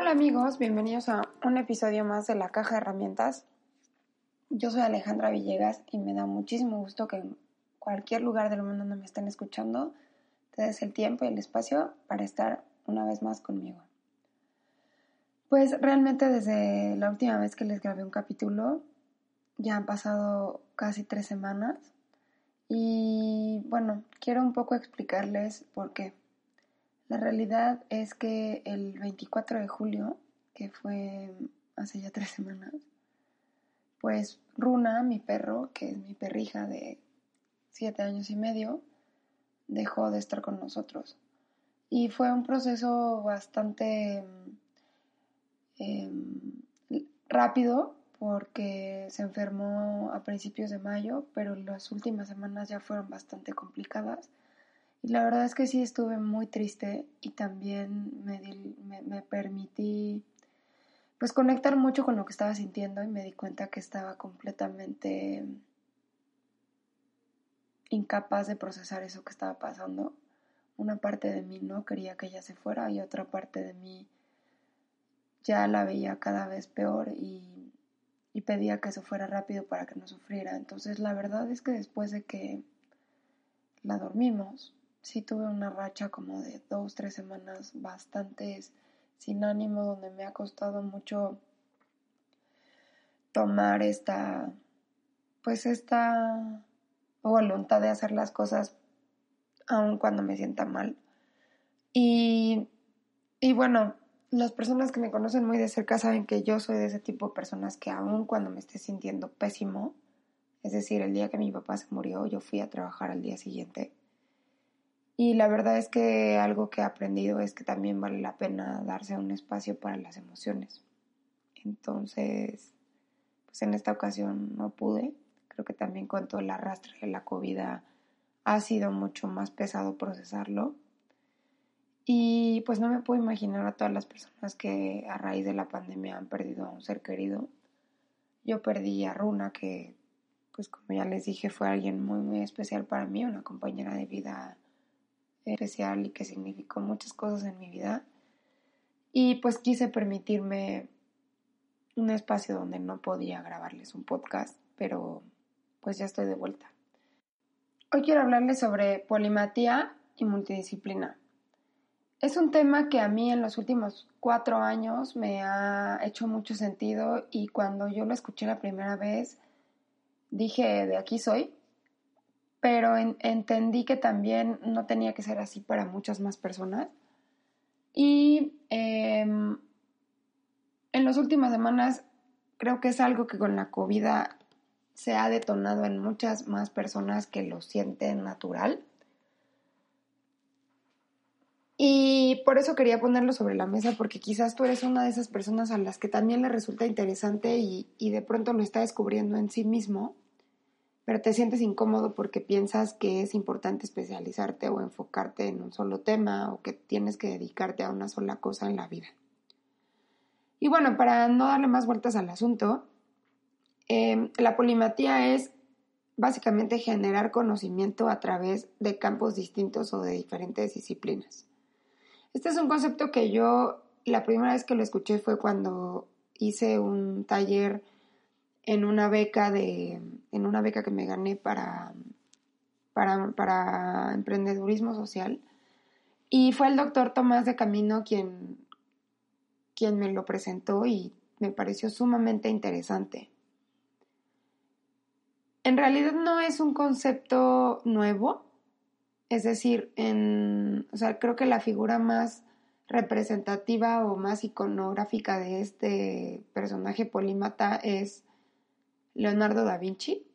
Hola amigos, bienvenidos a un episodio más de la caja de herramientas. Yo soy Alejandra Villegas y me da muchísimo gusto que en cualquier lugar del mundo donde me estén escuchando te des el tiempo y el espacio para estar una vez más conmigo. Pues realmente desde la última vez que les grabé un capítulo ya han pasado casi tres semanas y bueno, quiero un poco explicarles por qué. La realidad es que el 24 de julio, que fue hace ya tres semanas, pues Runa, mi perro, que es mi perrija de siete años y medio, dejó de estar con nosotros. Y fue un proceso bastante em, rápido porque se enfermó a principios de mayo, pero las últimas semanas ya fueron bastante complicadas y la verdad es que sí estuve muy triste y también me, me, permití pues conectar mucho con lo que estaba sintiendo y me di cuenta que estaba completamente incapaz de procesar eso que estaba pasando. Una parte de mí no quería que ella se fuera y otra parte de mí ya la veía cada vez peor y, y pedía que se fuera rápido para que no sufriera. Entonces la verdad es que después de que la dormimos, sí tuve una racha como de dos, tres semanas bastante sin ánimo, donde me ha costado mucho tomar esta, pues esta voluntad de hacer las cosas aun cuando me sienta mal. Y, y bueno, las personas que me conocen muy de cerca saben que yo soy de ese tipo de personas que aun cuando me esté sintiendo pésimo, es decir, el día que mi papá se murió, yo fui a trabajar al día siguiente y la verdad es que algo que he aprendido es que también vale la pena darse un espacio para las emociones. Entonces, pues en esta ocasión no pude. Creo que también con todo el arrastre de la COVID ha sido mucho más pesado procesarlo. Y pues no me puedo imaginar a todas las personas que a raíz de la pandemia han perdido a un ser querido. Yo perdí a Runa, que pues como ya les dije fue alguien muy muy especial para mí, una compañera de vida especial y que significó muchas cosas en mi vida. Y pues quise permitirme un espacio donde no podía grabarles un podcast, pero pues ya estoy de vuelta. Hoy quiero hablarles sobre polimatía y multidisciplina. Es un tema que a mí en los últimos cuatro años me ha hecho mucho sentido y cuando yo lo escuché la primera vez dije, de aquí soy, pero entendí que también no tenía que ser así para muchas más personas. Y em, en las últimas semanas creo que es algo que con la COVID se ha detonado en muchas más personas que lo sienten natural. Y por eso quería ponerlo sobre la mesa, porque quizás tú eres una de esas personas a las que también le resulta interesante y, y de pronto lo está descubriendo en sí mismo pero te sientes incómodo porque piensas que es importante especializarte o enfocarte en un solo tema o que tienes que dedicarte a una sola cosa en la vida. Y bueno, para no darle más vueltas al asunto, em, la polimatía es básicamente generar conocimiento a través de campos distintos o de diferentes disciplinas. Este es un concepto que yo la primera vez que lo escuché fue cuando hice un taller en una beca de en una beca que me gané para para, para emprendedurismo social y fue el doctor Tomás de Camino quien quien me lo presentó y me pareció sumamente interesante. En realidad no es un concepto nuevo, es decir, en, o sea, creo que la figura más representativa o más iconográfica de este personaje polímata es Leonardo da Vinci,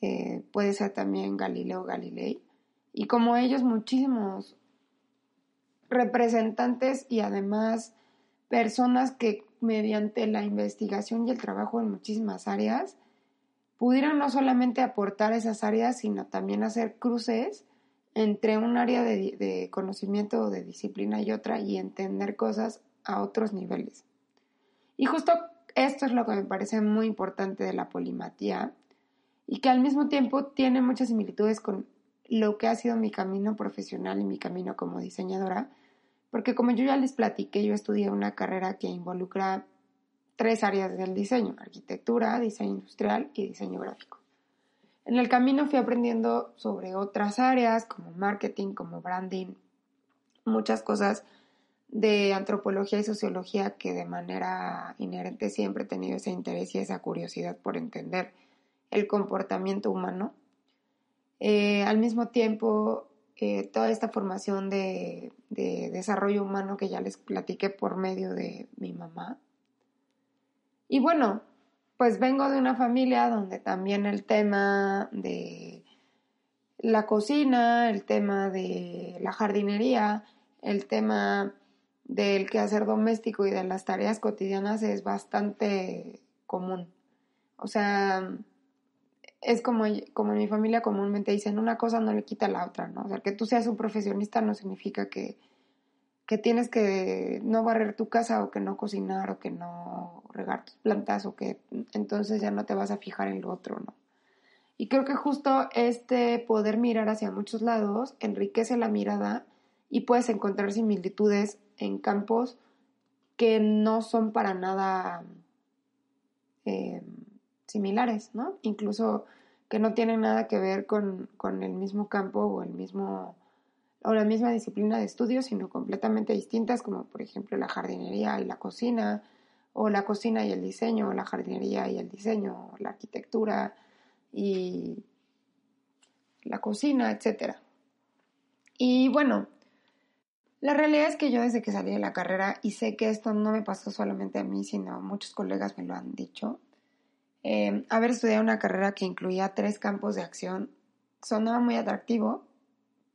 eh, puede ser también Galileo Galilei, y como ellos muchísimos representantes y además personas que mediante la investigación y el trabajo en muchísimas áreas, pudieran no solamente aportar esas áreas, sino también hacer cruces entre un área de, de conocimiento o de disciplina y otra y entender cosas a otros niveles. Y justo esto es lo que me parece muy importante de la polimatía y que al mismo tiempo tiene muchas similitudes con lo que ha sido mi camino profesional y mi camino como diseñadora, porque como yo ya les platiqué, yo estudié una carrera que involucra tres áreas del diseño, arquitectura, diseño industrial y diseño gráfico. En el camino fui aprendiendo sobre otras áreas como marketing, como branding, muchas cosas de antropología y sociología que de manera inherente siempre he tenido ese interés y esa curiosidad por entender el comportamiento humano. Eh, al mismo tiempo, eh, toda esta formación de, de, desarrollo humano que ya les platiqué por medio de mi mamá. Y bueno, pues vengo de una familia donde también el tema de la cocina, el tema de la jardinería, el tema del quehacer doméstico y de las tareas cotidianas es bastante común. O sea, es como, como en mi familia comúnmente dicen, una cosa no le quita la otra, ¿no? O sea, que tú seas un profesionista no significa que, que tienes que no barrer tu casa o que no cocinar o que no regar tus plantas o que entonces ya no te vas a fijar en lo otro, ¿no? Y creo que justo este poder mirar hacia muchos lados enriquece la mirada y puedes encontrar similitudes en campos que no son para nada eh, similares, ¿no? Incluso que no tienen nada que ver con, el mismo campo o el mismo o la misma disciplina de estudio, sino completamente distintas, como por ejemplo la jardinería y la cocina, o la cocina y el diseño, o la jardinería y el diseño, la arquitectura y la cocina, etc. Y bueno, la realidad es que yo desde que salí de la carrera, y sé que esto no me pasó solamente a mí, sino muchos colegas me lo han dicho, eh, haber estudiado una carrera que incluía tres campos de acción sonaba muy atractivo,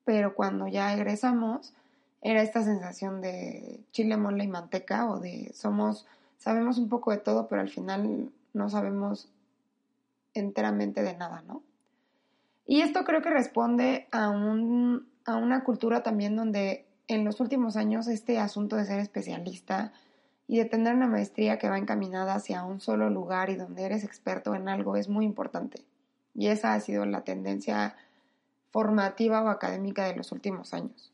pero cuando ya egresamos era esta sensación de chile, mole y manteca o de somos, sabemos un poco de todo, pero al final no sabemos enteramente de nada, ¿no? Y esto creo que responde a, un, a una cultura también donde en los últimos años este asunto de ser especialista y de tener una maestría que va encaminada hacia un solo lugar y donde eres experto en algo es muy importante. Y esa ha sido la tendencia formativa o académica de los últimos años.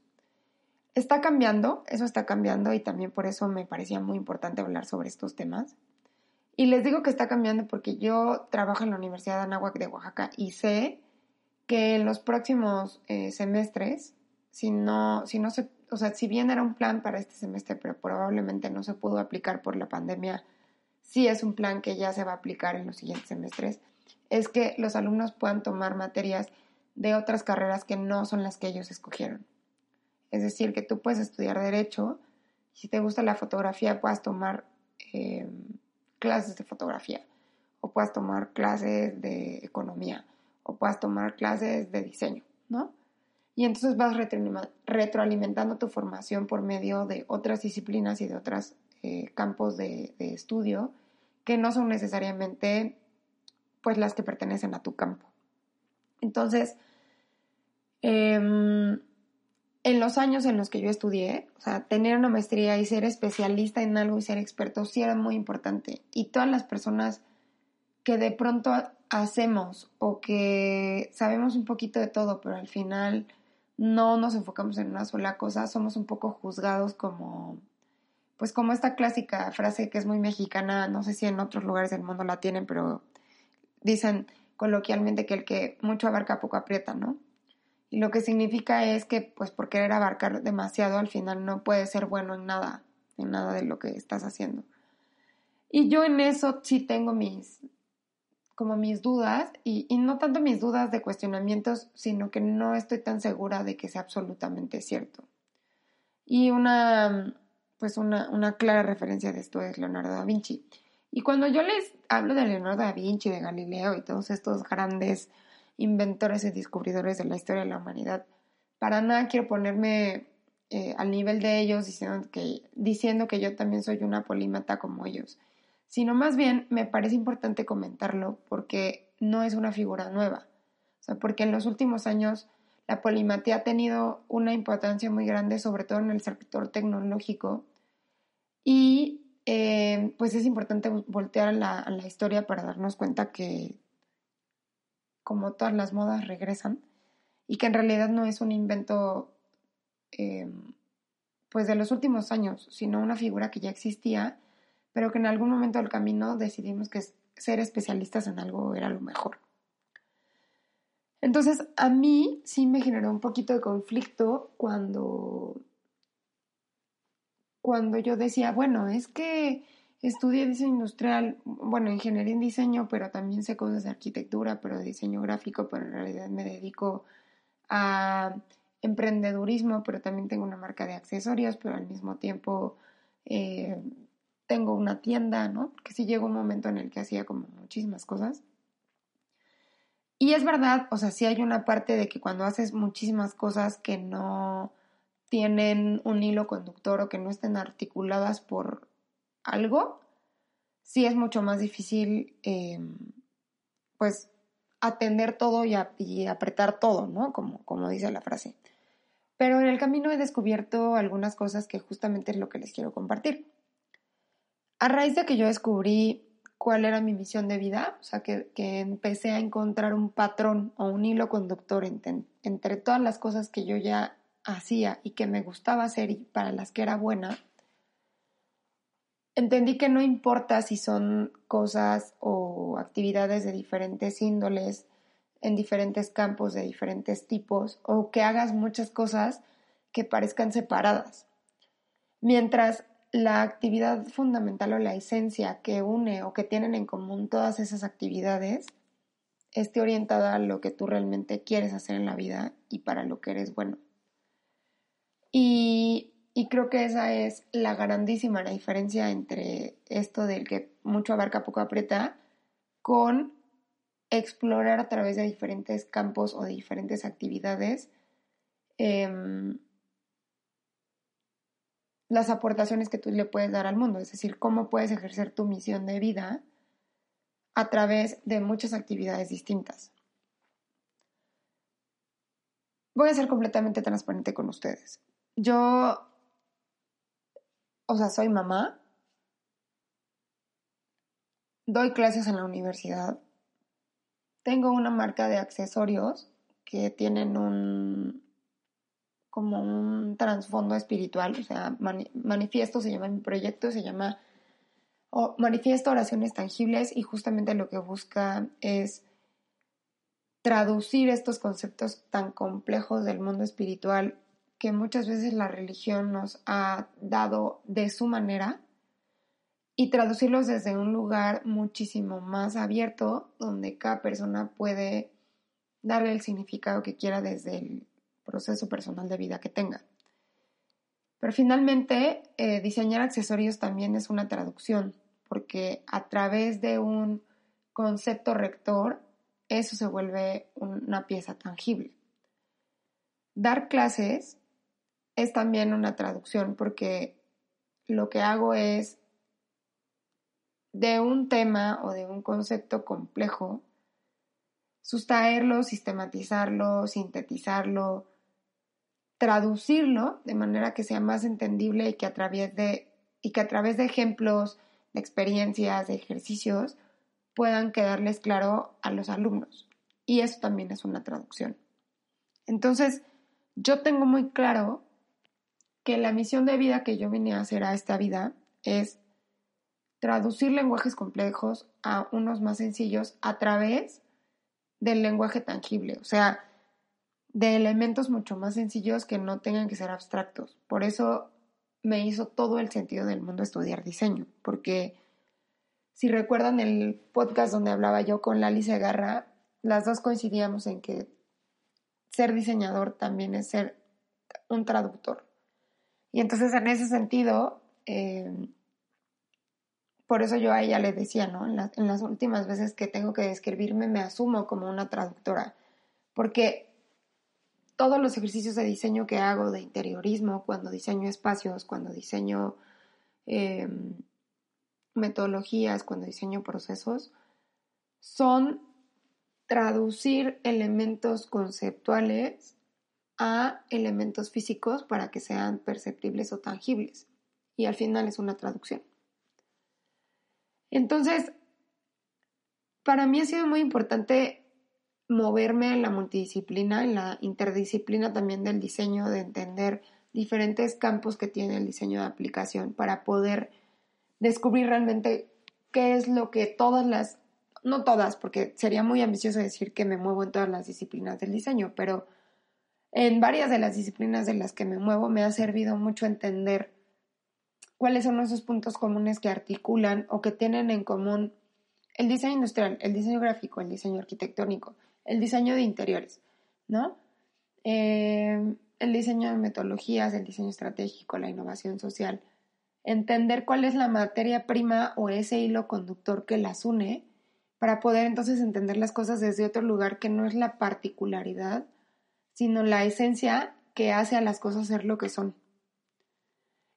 Está cambiando, eso está cambiando y también por eso me parecía muy importante hablar sobre estos temas. Y les digo que está cambiando porque yo trabajo en la Universidad de Anáhuac de Oaxaca y sé que en los próximos eh, semestres, si no, si no se o sea, si bien era un plan para este semestre, pero probablemente no se pudo aplicar por la pandemia, sí es un plan que ya se va a aplicar en los siguientes semestres, es que los alumnos puedan tomar materias de otras carreras que no son las que ellos escogieron. Es decir, que tú puedes estudiar derecho, si te gusta la fotografía, puedas tomar eh, clases de fotografía, o puedas tomar clases de economía, o puedas tomar clases de diseño, ¿no? Y entonces vas retroalimentando tu formación por medio de otras disciplinas y de otros eh, campos de, estudio que no son necesariamente pues las que pertenecen a tu campo. Entonces, em, en los años en los que yo estudié, o sea, tener una maestría y ser especialista en algo y ser experto sí era muy importante. Y todas las personas que de pronto hacemos o que sabemos un poquito de todo, pero al final no nos enfocamos en una sola cosa, somos un poco juzgados como, pues como esta clásica frase que es muy mexicana, no sé si en otros lugares del mundo la tienen, pero dicen coloquialmente que el que mucho abarca poco aprieta, ¿no? Y lo que significa es que, pues por querer abarcar demasiado, al final no puedes ser bueno en nada, en nada de lo que estás haciendo. Y yo en eso sí tengo mis, como mis dudas y, no tanto mis dudas de cuestionamientos, sino que no estoy tan segura de que sea absolutamente cierto. Y una, pues una, una clara referencia de esto es Leonardo da Vinci. Y cuando yo les hablo de Leonardo da Vinci, de Galileo y todos estos grandes inventores y descubridores de la historia de la humanidad, para nada quiero ponerme eh, al nivel de ellos diciendo que, diciendo que yo también soy una polímata como ellos, sino más bien me parece importante comentarlo porque no es una figura nueva. O sea, porque en los últimos años la polimatía ha tenido una importancia muy grande, sobre todo en el sector tecnológico. Y eh, pues es importante voltear a la, la, historia para darnos cuenta que, como todas las modas, regresan y que en realidad no es un invento eh, pues de los últimos años, sino una figura que ya existía, pero que en algún momento del camino decidimos que ser especialistas en algo era lo mejor. Entonces, a mí sí me generó un poquito de conflicto cuando, cuando yo decía, bueno, es que estudié diseño industrial, bueno, ingeniería en diseño, pero también sé cosas de arquitectura, pero de diseño gráfico, pero en realidad me dedico a emprendedurismo, pero también tengo una marca de accesorios, pero al mismo tiempo eh, tengo una tienda, ¿no? Que sí llegó un momento en el que hacía como muchísimas cosas. Y es verdad, o sea, sí hay una parte de que cuando haces muchísimas cosas que no tienen un hilo conductor o que no estén articuladas por algo, sí es mucho más difícil, eh, pues, atender todo y, apretar todo, ¿no? Como, como dice la frase. Pero en el camino he descubierto algunas cosas que justamente es lo que les quiero compartir. A raíz de que yo descubrí cuál era mi misión de vida, o sea, que, empecé a encontrar un patrón o un hilo conductor entre, entre todas las cosas que yo ya hacía y que me gustaba hacer y para las que era buena, entendí que no importa si son cosas o actividades de diferentes índoles, en diferentes campos de diferentes tipos, o que hagas muchas cosas que parezcan separadas. Mientras la actividad fundamental o la esencia que une o que tienen en común todas esas actividades esté orientada a lo que tú realmente quieres hacer en la vida y para lo que eres bueno. Y y creo que esa es la grandísima la diferencia entre esto del que mucho abarca, poco aprieta, con explorar a través de diferentes campos o de diferentes actividades em, las aportaciones que tú le puedes dar al mundo, es decir, cómo puedes ejercer tu misión de vida a través de muchas actividades distintas. Voy a ser completamente transparente con ustedes. Yo o sea, soy mamá, doy clases en la universidad, tengo una marca de accesorios que tienen un como un trasfondo espiritual, o sea, manifiesto se llama mi proyecto, se llama Manifiesto Oraciones Tangibles y justamente lo que busca es traducir estos conceptos tan complejos del mundo espiritual que muchas veces la religión nos ha dado de su manera y traducirlos desde un lugar muchísimo más abierto donde cada persona puede darle el significado que quiera desde el proceso personal de vida que tenga. Pero finalmente, eh, diseñar accesorios también es una traducción, porque a través de un concepto rector, eso se vuelve una pieza tangible. Dar clases es también una traducción porque lo que hago es de un tema o de un concepto complejo, sustraerlo, sistematizarlo, sintetizarlo, traducirlo de manera que sea más entendible y que a través de, y que a través de ejemplos, de experiencias, de ejercicios, puedan quedarles claro a los alumnos. Y eso también es una traducción. Entonces, yo tengo muy claro que la misión de vida que yo vine a hacer a esta vida es traducir lenguajes complejos a unos más sencillos a través del lenguaje tangible, o sea, de elementos mucho más sencillos que no tengan que ser abstractos. Por eso me hizo todo el sentido del mundo estudiar diseño, porque si recuerdan el podcast donde hablaba yo con Lali Segarra, las dos coincidíamos en que ser diseñador también es ser un traductor. Y entonces en ese sentido, eh, por eso yo a ella le decía, ¿no? En, en, las últimas veces que tengo que describirme me asumo como una traductora, porque todos los ejercicios de diseño que hago de interiorismo, cuando diseño espacios, cuando diseño em, metodologías, cuando diseño procesos, son traducir elementos conceptuales a elementos físicos para que sean perceptibles o tangibles. Y al final es una traducción. Entonces, para mí ha sido muy importante moverme en la multidisciplina, en la interdisciplina también del diseño, de entender diferentes campos que tiene el diseño de aplicación para poder descubrir realmente qué es lo que todas las, no todas, porque sería muy ambicioso decir que me muevo en todas las disciplinas del diseño, pero en varias de las disciplinas de las que me muevo me ha servido mucho entender cuáles son esos puntos comunes que articulan o que tienen en común el diseño industrial, el diseño gráfico, el diseño arquitectónico, el diseño de interiores, ¿no? Eh, el diseño de metodologías, el diseño estratégico, la innovación social. Entender cuál es la materia prima o ese hilo conductor que las une para poder entonces entender las cosas desde otro lugar que no es la particularidad, sino la esencia que hace a las cosas ser lo que son.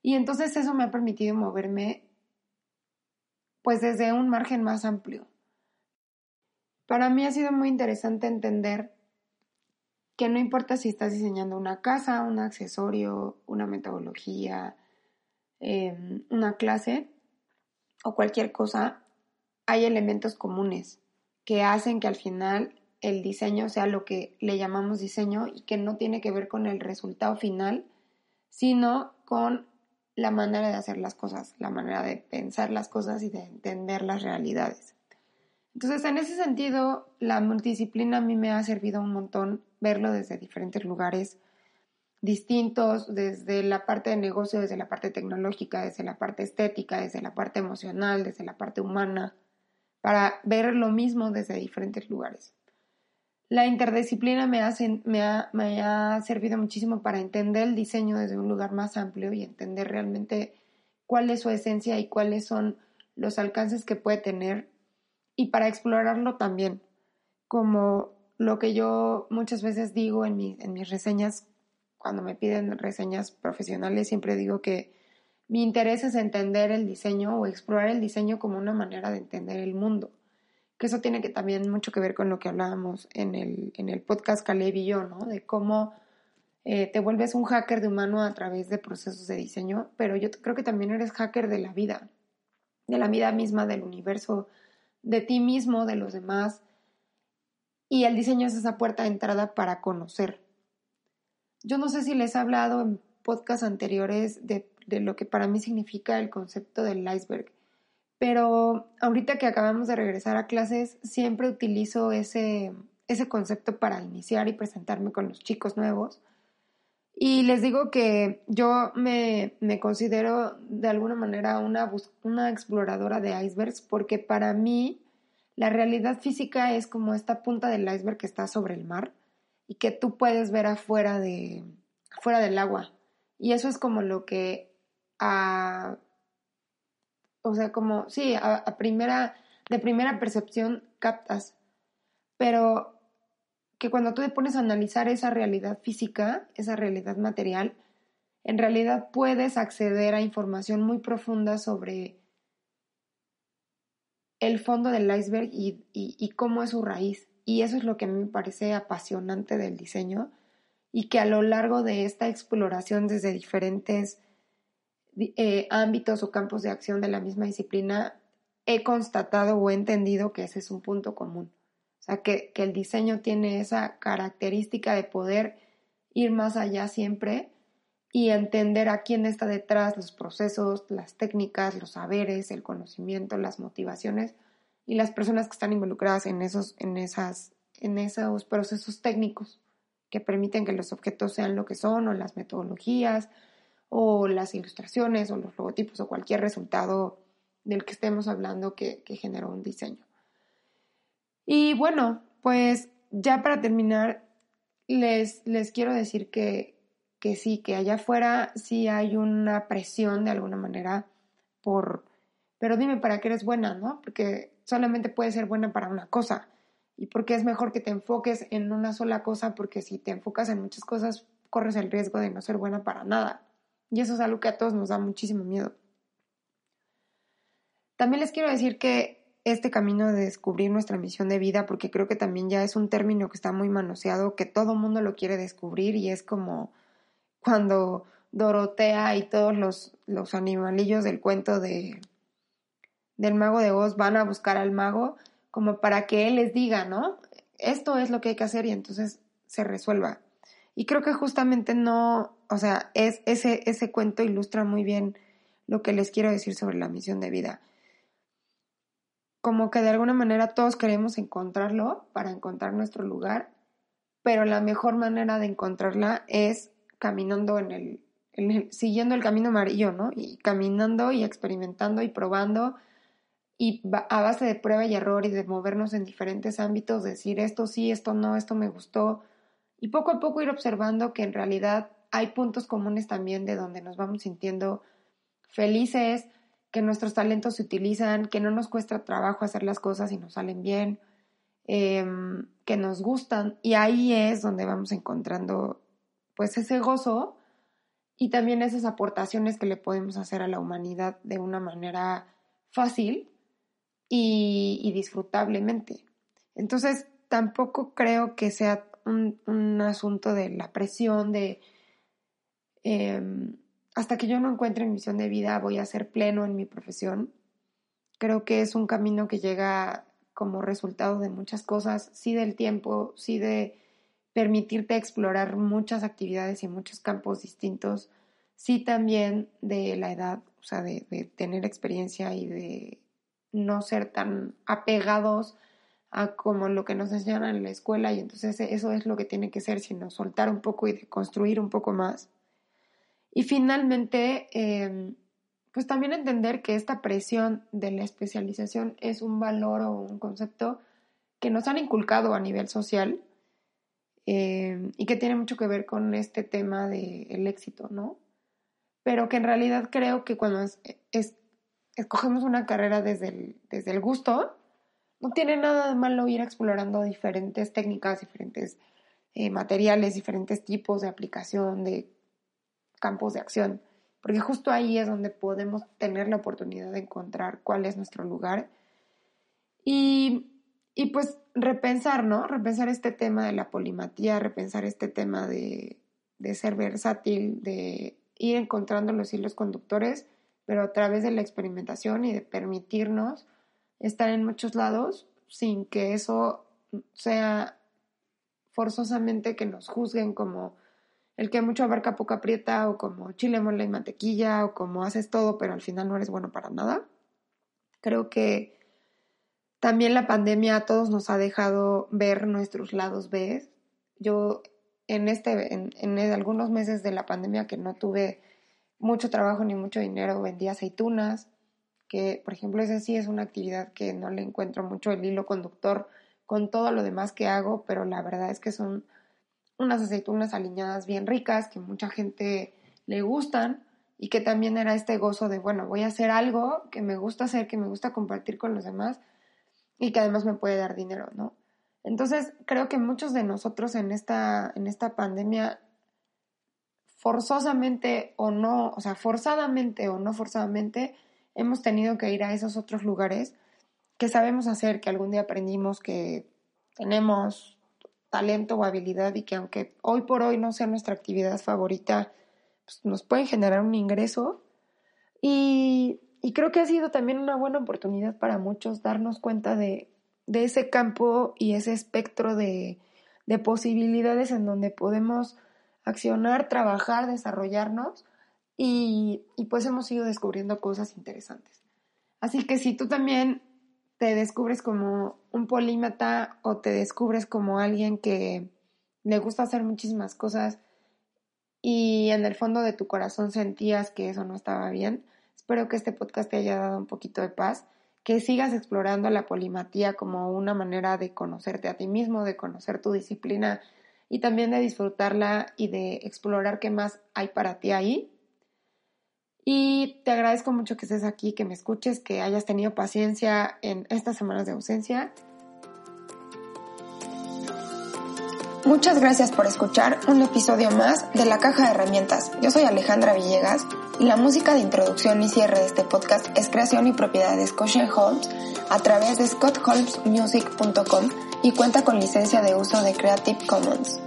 Y entonces eso me ha permitido moverme pues desde un margen más amplio. Para mí ha sido muy interesante entender que no importa si estás diseñando una casa, un accesorio, una metodología, em, una clase o cualquier cosa, hay elementos comunes que hacen que al final el diseño sea lo que le llamamos diseño y que no tiene que ver con el resultado final, sino con la manera de hacer las cosas, la manera de pensar las cosas y de entender las realidades. Entonces, en ese sentido, la multidisciplina a mí me ha servido un montón verlo desde diferentes lugares distintos, desde la parte de negocio, desde la parte tecnológica, desde la parte estética, desde la parte emocional, desde la parte humana, para ver lo mismo desde diferentes lugares. La interdisciplina me, me, ha, servido muchísimo para entender el diseño desde un lugar más amplio y entender realmente cuál es su esencia y cuáles son los alcances que puede tener y para explorarlo también, como lo que yo muchas veces digo en, en mis reseñas, cuando me piden reseñas profesionales, siempre digo que mi interés es entender el diseño o explorar el diseño como una manera de entender el mundo que eso tiene que también mucho que ver con lo que hablábamos en el, en el podcast Caleb y yo, ¿no? De cómo eh, te vuelves un hacker de humano a través de procesos de diseño, pero yo creo que también eres hacker de la vida, de la vida misma, del universo, de ti mismo, de los demás. Y el diseño es esa puerta de entrada para conocer. Yo no sé si les he hablado en podcasts anteriores de, de lo que para mí significa el concepto del iceberg. Pero ahorita que acabamos de regresar a clases, siempre utilizo ese, ese concepto para iniciar y presentarme con los chicos nuevos. Y les digo que yo me, me considero de alguna manera una, una exploradora de icebergs porque para mí la realidad física es como esta punta del iceberg que está sobre el mar y que tú puedes ver afuera, de, afuera del agua. Y eso es como lo que a, o sea, como, sí, a, primera, de primera percepción captas, pero que cuando tú te pones a analizar esa realidad física, esa realidad material, en realidad puedes acceder a información muy profunda sobre el fondo del iceberg y, cómo es su raíz. Y eso es lo que a mí me parece apasionante del diseño y que a lo largo de esta exploración desde diferentes eh, ámbitos o campos de acción de la misma disciplina, he constatado o he entendido que ese es un punto común. O sea, que, que el diseño tiene esa característica de poder ir más allá siempre y entender a quién está detrás, los procesos, las técnicas, los saberes, el conocimiento, las motivaciones y las personas que están involucradas en esos, en esas, en esos procesos técnicos que permiten que los objetos sean lo que son o las metodologías o las ilustraciones o los logotipos o cualquier resultado del que estemos hablando que, generó un diseño. Y bueno, pues ya para terminar, les, les quiero decir que, que sí, que allá afuera sí hay una presión de alguna manera por, pero dime para qué eres buena, ¿no? Porque solamente puede ser buena para una cosa. y porque es mejor que te enfoques en una sola cosa, porque si te enfocas en muchas cosas, corres el riesgo de no ser buena para nada. Y eso es algo que a todos nos da muchísimo miedo. También les quiero decir que este camino de descubrir nuestra misión de vida, porque creo que también ya es un término que está muy manoseado, que todo mundo lo quiere descubrir y es como cuando Dorotea y todos los, los animalillos del cuento de, del mago de Oz van a buscar al mago como para que él les diga, ¿no? Esto es lo que hay que hacer y entonces se resuelva. Y creo que justamente no, o sea, es, ese, ese cuento ilustra muy bien lo que les quiero decir sobre la misión de vida. Como que de alguna manera todos queremos encontrarlo para encontrar nuestro lugar, pero la mejor manera de encontrarla es caminando en el, siguiendo el camino amarillo, ¿no? Y caminando y experimentando y probando y a base de prueba y error y de movernos en diferentes ámbitos, decir esto sí, esto no, esto me gustó, y poco a poco ir observando que en realidad hay puntos comunes también de donde nos vamos sintiendo felices, que nuestros talentos se utilizan, que no nos cuesta trabajo hacer las cosas y nos salen bien, em, que nos gustan, y ahí es donde vamos encontrando pues ese gozo y también esas aportaciones que le podemos hacer a la humanidad de una manera fácil y, disfrutablemente. Entonces, tampoco creo que sea un, asunto de la presión de em, hasta que yo no encuentre mi misión de vida voy a ser pleno en mi profesión. Creo que es un camino que llega como resultado de muchas cosas, sí del tiempo, sí de permitirte explorar muchas actividades y muchos campos distintos, sí también de la edad, o sea, de tener experiencia y de no ser tan apegados a como lo que nos enseñan en la escuela y entonces eso es lo que tiene que ser, sino soltar un poco y construir un poco más. Y finalmente, em, pues también entender que esta presión de la especialización es un valor o un concepto que nos han inculcado a nivel social em, y que tiene mucho que ver con este tema del éxito, ¿no? Pero que en realidad creo que cuando es escogemos una carrera desde el, desde el gusto, no tiene nada de malo ir explorando diferentes técnicas, diferentes eh, materiales, diferentes tipos de aplicación, de campos de acción, porque justo ahí es donde podemos tener la oportunidad de encontrar cuál es nuestro lugar y, y pues repensar, ¿no? Repensar este tema de la polimatía, repensar este tema de, de ser versátil, de ir encontrando los hilos conductores pero a través de la experimentación y de permitirnos estar en muchos lados sin que eso sea forzosamente que nos juzguen como el que mucho abarca poco aprieta o como chile, mole y mantequilla o como haces todo pero al final no eres bueno para nada. Creo que también la pandemia a todos nos ha dejado ver nuestros lados B. Yo en este en, algunos meses de la pandemia que no tuve mucho trabajo ni mucho dinero, vendía aceitunas, que por ejemplo esa sí es una actividad que no le encuentro mucho el hilo conductor con todo lo demás que hago, pero la verdad es que son unas aceitunas aliñadas bien ricas que mucha gente le gustan y que también era este gozo de, bueno, voy a hacer algo que me gusta hacer, que me gusta compartir con los demás y que además me puede dar dinero, ¿no? Entonces, creo que muchos de nosotros en esta, en esta pandemia forzosamente o no, o sea, forzadamente o no forzadamente, hemos tenido que ir a esos otros lugares que sabemos hacer, que algún día aprendimos que tenemos talento o habilidad y que aunque hoy por hoy no sea nuestra actividad favorita, pues nos pueden generar un ingreso. Y, y, creo que ha sido también una buena oportunidad para muchos darnos cuenta de, de ese campo y ese espectro de, de posibilidades en donde podemos accionar, trabajar, desarrollarnos y, pues hemos ido descubriendo cosas interesantes. Así que si tú también te descubres como un polímata o te descubres como alguien que le gusta hacer muchísimas cosas y en el fondo de tu corazón sentías que eso no estaba bien, espero que este podcast te haya dado un poquito de paz, que sigas explorando la polimatía como una manera de conocerte a ti mismo, de conocer tu disciplina y también de disfrutarla y de explorar qué más hay para ti ahí. Y te agradezco mucho que estés aquí, que me escuches, que hayas tenido paciencia en estas semanas de ausencia. Muchas gracias por escuchar un episodio más de La Caja de Herramientas. Yo soy Alejandra Villegas y la música de introducción y cierre de este podcast es creación y propiedad de Scotian Holmes a través de scottholmesmusic.com y cuenta con licencia de uso de Creative Commons.